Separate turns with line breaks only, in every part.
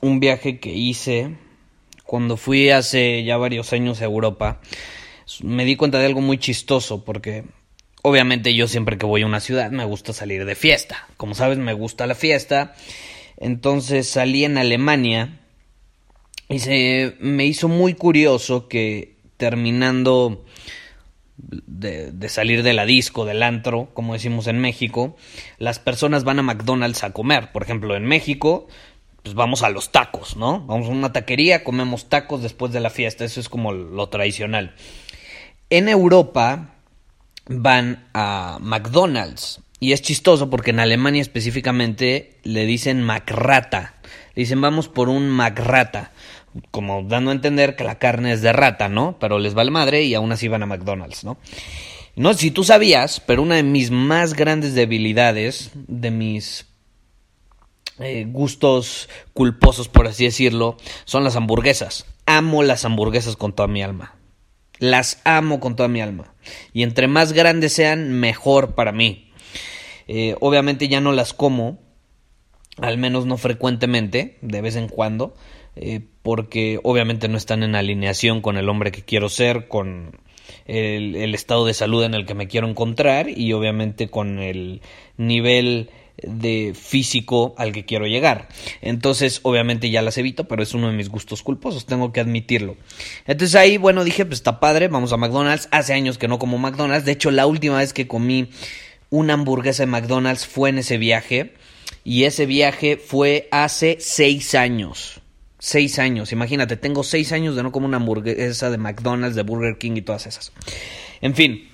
un viaje que hice cuando fui hace ya varios años a Europa. Me di cuenta de algo muy chistoso porque obviamente yo siempre que voy a una ciudad me gusta salir de fiesta. Como sabes, me gusta la fiesta. Entonces salí en Alemania y se me hizo muy curioso que terminando de, de, salir de la disco, del antro, como decimos en México, las personas van a McDonald's a comer. Por ejemplo, en México, pues vamos a los tacos, ¿no? Vamos a una taquería, comemos tacos después de la fiesta. Eso es como lo tradicional. En Europa van a McDonald's. Y es chistoso porque en Alemania específicamente le dicen McRata. Le dicen vamos por un McRata como dando a entender que la carne es de rata, ¿no? Pero les vale madre y aún así van a McDonald's, ¿no? No si tú sabías, pero una de mis más grandes debilidades, de mis eh, gustos culposos, por así decirlo, son las hamburguesas. Amo las hamburguesas con toda mi alma. Las amo con toda mi alma. Y entre más grandes sean, mejor para mí. Eh, obviamente ya no las como, al menos no frecuentemente, de vez en cuando eh, porque obviamente no están en alineación con el hombre que quiero ser, con el, el, estado de salud en el que me quiero encontrar y obviamente con el nivel de físico al que quiero llegar. Entonces, obviamente ya las evito, pero es uno de mis gustos culposos, tengo que admitirlo. Entonces ahí, bueno, dije, pues está padre, vamos a McDonald's. Hace años que no como McDonald's. De hecho, la última vez que comí una hamburguesa de McDonald's fue en ese viaje. Y ese viaje fue hace seis años. Seis años, imagínate, tengo seis años de no comer una hamburguesa de McDonald's, de Burger King y todas esas. En fin,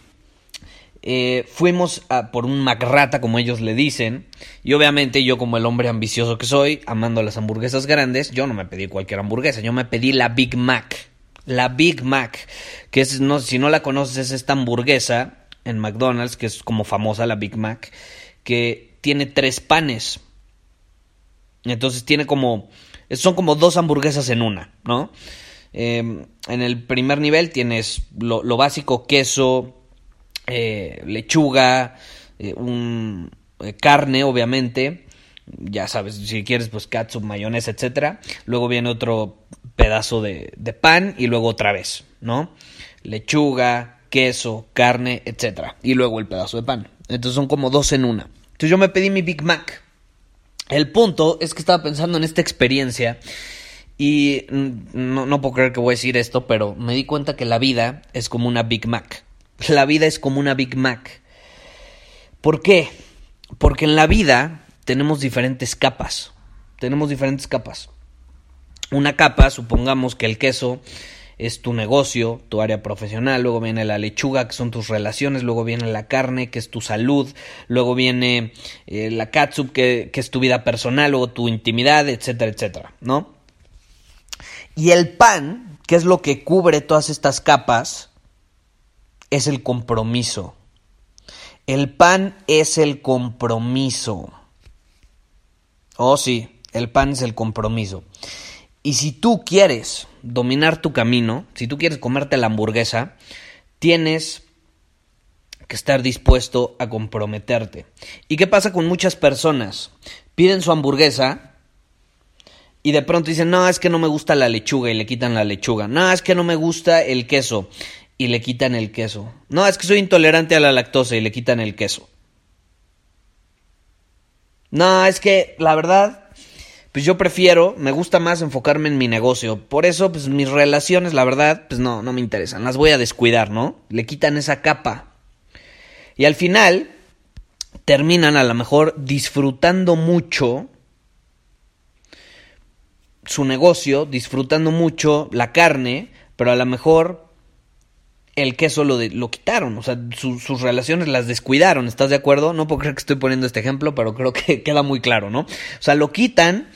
eh, fuimos por un McRata, como ellos le dicen, y obviamente yo como el hombre ambicioso que soy, amando las hamburguesas grandes, yo no me pedí cualquier hamburguesa, yo me pedí la Big Mac. La Big Mac, que es, no, si no la conoces, es esta hamburguesa en McDonald's, que es como famosa la Big Mac, que tiene tres panes. Entonces tiene como son como dos hamburguesas en una, ¿no? Eh, en el primer nivel tienes lo, lo básico, queso, eh, lechuga, eh, un, carne, obviamente. Ya sabes, si quieres, pues catsup, mayonesa, etcétera. Luego viene otro pedazo de, pan y luego otra vez, ¿no? Lechuga, queso, carne, etcétera. Y luego el pedazo de pan. Entonces son como dos en una. Entonces yo me pedí mi Big Mac. El punto es que estaba pensando en esta experiencia y no, puedo creer que voy a decir esto, pero me di cuenta que la vida es como una Big Mac. La vida es como una Big Mac. ¿Por qué? Porque en la vida tenemos diferentes capas. Tenemos diferentes capas. Una capa, supongamos que el queso es tu negocio, tu área profesional, luego viene la lechuga, que son tus relaciones, luego viene la carne, que es tu salud, luego viene eh, la catsup, que, que es tu vida personal, luego tu intimidad, etcétera, etcétera, ¿no? Y el pan, que es lo que cubre todas estas capas, es el compromiso. El pan es el compromiso. Oh, sí, el pan es el compromiso. Y si tú quieres dominar tu camino, si tú quieres comerte la hamburguesa, tienes que estar dispuesto a comprometerte. ¿Y qué pasa con muchas personas? Piden su hamburguesa y de pronto dicen, no, es que no me gusta la lechuga y le quitan la lechuga. No, es que no me gusta el queso y le quitan el queso. No, es que soy intolerante a la lactosa y le quitan el queso. No, es que la verdad pues yo prefiero, me gusta más enfocarme en mi negocio. Por eso, pues mis relaciones, la verdad, pues no, no me interesan. Las voy a descuidar, ¿no? Le quitan esa capa. Y al final, terminan a lo mejor disfrutando mucho su negocio, disfrutando mucho la carne, pero a lo mejor el queso lo, lo quitaron, o sea, sus relaciones las descuidaron, ¿estás de acuerdo? No puedo creer que estoy poniendo este ejemplo, pero creo que queda muy claro, ¿no? O sea, lo quitan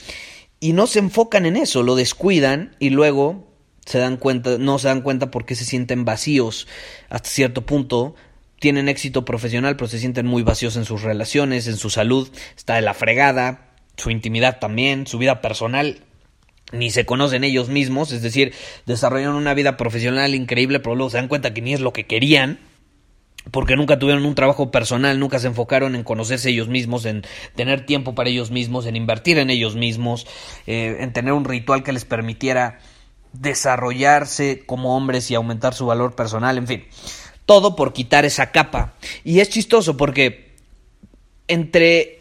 y no se enfocan en eso, lo descuidan y luego se dan cuenta, no se dan cuenta porque se sienten vacíos hasta cierto punto, tienen éxito profesional, pero se sienten muy vacíos en sus relaciones, en su salud, está de la fregada, su intimidad también, su vida personal ni se conocen ellos mismos, es decir, desarrollan una vida profesional increíble, pero luego se dan cuenta que ni es lo que querían, porque nunca tuvieron un trabajo personal, nunca se enfocaron en conocerse ellos mismos, en tener tiempo para ellos mismos, en invertir en ellos mismos, eh, en tener un ritual que les permitiera desarrollarse como hombres y aumentar su valor personal, en fin, todo por quitar esa capa. Y es chistoso porque entre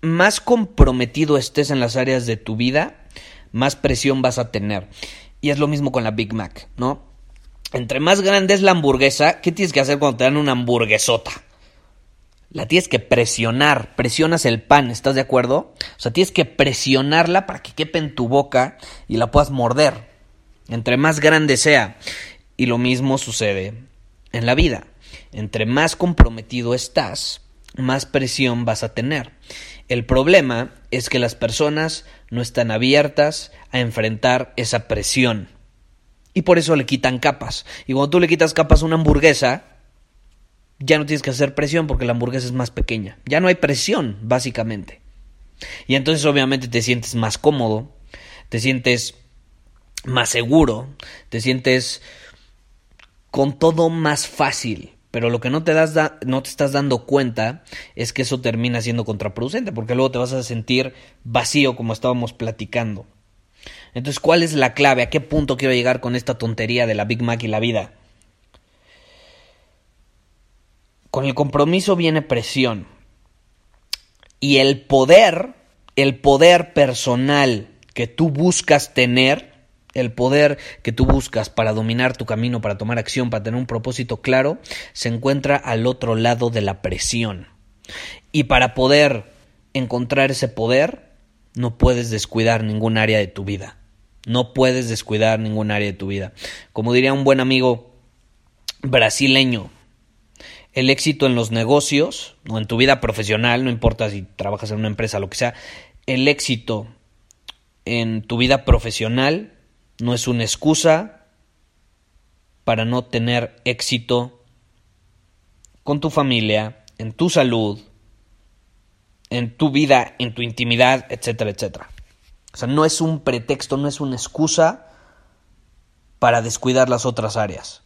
más comprometido estés en las áreas de tu vida, más presión vas a tener. Y es lo mismo con la Big Mac, ¿no? Entre más grande es la hamburguesa, ¿qué tienes que hacer cuando te dan una hamburguesota? La tienes que presionar, presionas el pan, ¿estás de acuerdo? O sea, tienes que presionarla para que quepe en tu boca y la puedas morder. Entre más grande sea. Y lo mismo sucede en la vida. Entre más comprometido estás, más presión vas a tener. El problema es que las personas no están abiertas a enfrentar esa presión. Y por eso le quitan capas. Y cuando tú le quitas capas a una hamburguesa, ya no tienes que hacer presión porque la hamburguesa es más pequeña. Ya no hay presión, básicamente. Y entonces obviamente te sientes más cómodo, te sientes más seguro, te sientes con todo más fácil. Pero lo que no te, das no te estás dando cuenta es que eso termina siendo contraproducente, porque luego te vas a sentir vacío como estábamos platicando. Entonces, ¿cuál es la clave? ¿A qué punto quiero llegar con esta tontería de la Big Mac y la vida? Con el compromiso viene presión. Y el poder, el poder personal que tú buscas tener, el poder que tú buscas para dominar tu camino, para tomar acción, para tener un propósito claro, se encuentra al otro lado de la presión. Y para poder encontrar ese poder, no puedes descuidar ningún área de tu vida. No puedes descuidar ningún área de tu vida. Como diría un buen amigo brasileño, el éxito en los negocios o en tu vida profesional, no importa si trabajas en una empresa, lo que sea, el éxito en tu vida profesional no es una excusa para no tener éxito con tu familia, en tu salud, en tu vida, en tu intimidad, etcétera, etcétera. O sea, no es un pretexto, no es una excusa para descuidar las otras áreas.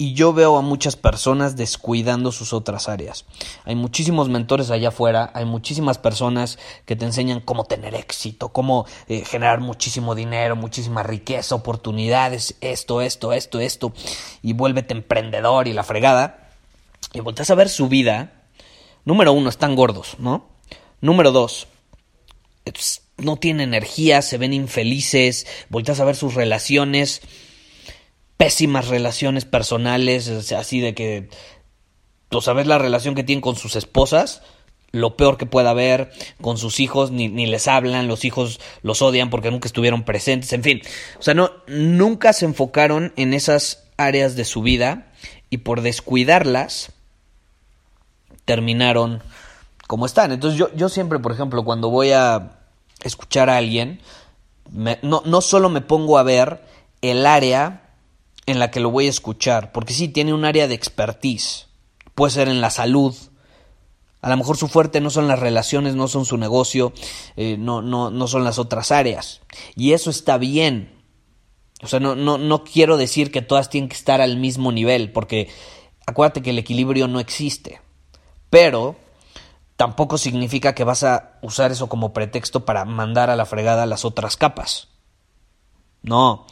Y yo veo a muchas personas descuidando sus otras áreas. Hay muchísimos mentores allá afuera, hay muchísimas personas que te enseñan cómo tener éxito, cómo eh, generar muchísimo dinero, muchísima riqueza, oportunidades, esto, esto, esto, esto, y vuélvete emprendedor y la fregada. Y volteas a ver su vida. Número uno, están gordos, ¿no? Número dos, no tienen energía, se ven infelices, volteas a ver sus relaciones pésimas relaciones personales, así de que, tú sabes la relación que tienen con sus esposas, lo peor que pueda haber con sus hijos, ni, ni, les hablan, los hijos los odian porque nunca estuvieron presentes, en fin, o sea, no, nunca se enfocaron en esas áreas de su vida y por descuidarlas terminaron como están. Entonces yo, yo siempre, por ejemplo, cuando voy a escuchar a alguien, no, no solo me pongo a ver el área en la que lo voy a escuchar, porque sí, tiene un área de expertise, puede ser en la salud, a lo mejor su fuerte no son las relaciones, no son su negocio, eh, no, no, no son las otras áreas, y eso está bien. O sea, no, no, no quiero decir que todas tienen que estar al mismo nivel, porque acuérdate que el equilibrio no existe, pero tampoco significa que vas a usar eso como pretexto para mandar a la fregada las otras capas. No,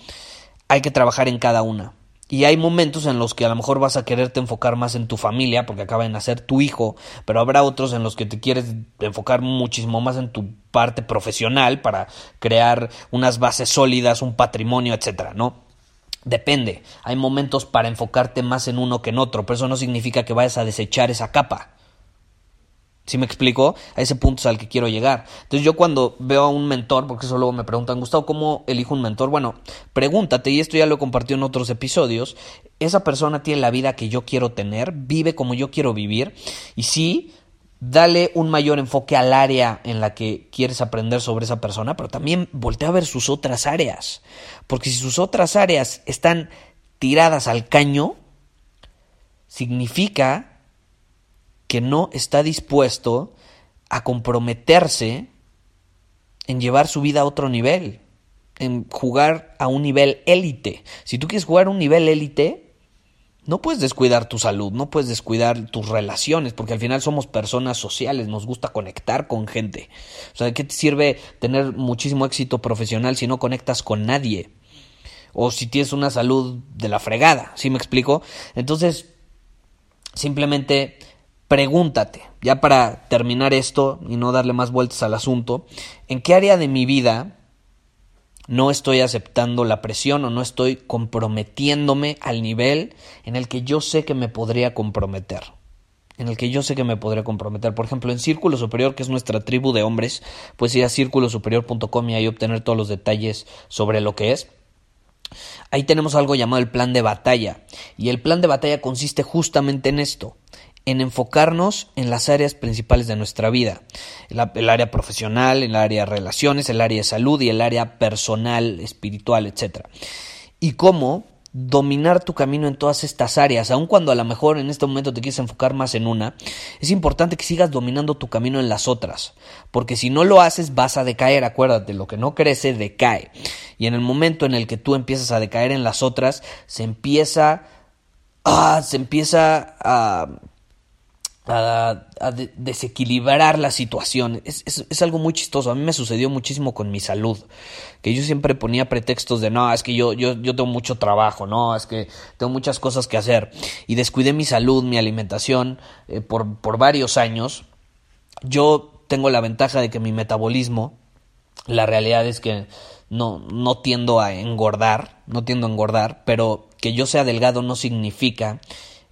hay que trabajar en cada una. Y hay momentos en los que a lo mejor vas a quererte enfocar más en tu familia porque acaba de nacer tu hijo, pero habrá otros en los que te quieres enfocar muchísimo más en tu parte profesional para crear unas bases sólidas, un patrimonio, etcétera, ¿no? Depende, hay momentos para enfocarte más en uno que en otro, pero eso no significa que vayas a desechar esa capa. ¿Sí me explico? A ese punto es al que quiero llegar. Entonces yo cuando veo a un mentor, porque eso luego me preguntan, Gustavo, ¿cómo elijo un mentor? Bueno, pregúntate, y esto ya lo he compartido en otros episodios, esa persona tiene la vida que yo quiero tener, vive como yo quiero vivir, y sí, dale un mayor enfoque al área en la que quieres aprender sobre esa persona, pero también voltea a ver sus otras áreas, porque si sus otras áreas están tiradas al caño, significa que no está dispuesto a comprometerse en llevar su vida a otro nivel, en jugar a un nivel élite. Si tú quieres jugar a un nivel élite, no puedes descuidar tu salud, no puedes descuidar tus relaciones, porque al final somos personas sociales, nos gusta conectar con gente. O sea, ¿de qué te sirve tener muchísimo éxito profesional si no conectas con nadie? O si tienes una salud de la fregada, ¿sí me explico? Entonces, simplemente pregúntate, ya para terminar esto y no darle más vueltas al asunto, ¿en qué área de mi vida no estoy aceptando la presión o no estoy comprometiéndome al nivel en el que yo sé que me podría comprometer? En el que yo sé que me podría comprometer. Por ejemplo, en Círculo Superior, que es nuestra tribu de hombres, pues ir a círculosuperior.com y ahí obtener todos los detalles sobre lo que es. Ahí tenemos algo llamado el plan de batalla. Y el plan de batalla consiste justamente en esto, en enfocarnos en las áreas principales de nuestra vida, el, área profesional, el área de relaciones, el área de salud y el área personal, espiritual, etc. Y cómo dominar tu camino en todas estas áreas, aun cuando a lo mejor en este momento te quieres enfocar más en una, es importante que sigas dominando tu camino en las otras, porque si no lo haces vas a decaer, acuérdate, lo que no crece decae. Y en el momento en el que tú empiezas a decaer en las otras, se empieza ah, se empieza a a, desequilibrar la situación. Es, es, algo muy chistoso. A mí me sucedió muchísimo con mi salud. Que yo siempre ponía pretextos de no, es que yo, yo, yo tengo mucho trabajo, no, es que tengo muchas cosas que hacer. Y descuidé mi salud, mi alimentación eh, por, por varios años. Yo tengo la ventaja de que mi metabolismo, la realidad es que no, no tiendo a engordar, no tiendo a engordar, pero que yo sea delgado no significa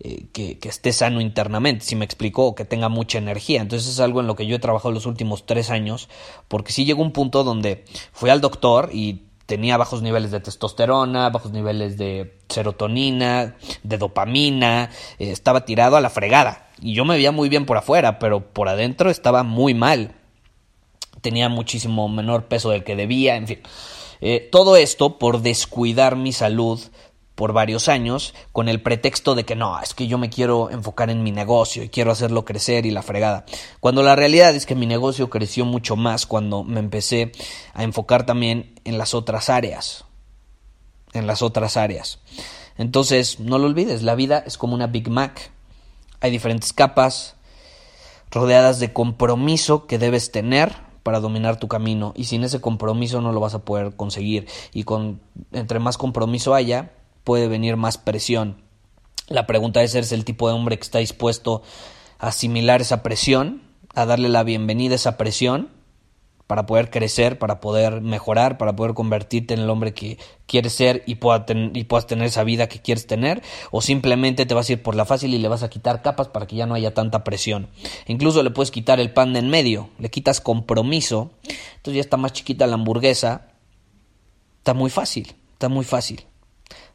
eh, que, esté sano internamente, si me explicó, que tenga mucha energía. Entonces es algo en lo que yo he trabajado los últimos tres años, porque sí llegó un punto donde fui al doctor y tenía bajos niveles de testosterona, bajos niveles de serotonina, de dopamina, eh, estaba tirado a la fregada. Y yo me veía muy bien por afuera, pero por adentro estaba muy mal. Tenía muchísimo menor peso del que debía, en fin. Eh, todo esto por descuidar mi salud por varios años con el pretexto de que no, es que yo me quiero enfocar en mi negocio y quiero hacerlo crecer y la fregada. Cuando la realidad es que mi negocio creció mucho más cuando me empecé a enfocar también en las otras áreas. En las otras áreas. Entonces, no lo olvides, la vida es como una Big Mac. Hay diferentes capas rodeadas de compromiso que debes tener para dominar tu camino y sin ese compromiso no lo vas a poder conseguir y con entre más compromiso haya puede venir más presión. La pregunta es, ¿eres el tipo de hombre que está dispuesto a asimilar esa presión, a darle la bienvenida a esa presión para poder crecer, para poder mejorar, para poder convertirte en el hombre que quieres ser y, pueda y puedas tener esa vida que quieres tener, o simplemente te vas a ir por la fácil y le vas a quitar capas para que ya no haya tanta presión. Incluso le puedes quitar el pan de en medio, le quitas compromiso, entonces ya está más chiquita la hamburguesa, está muy fácil, está muy fácil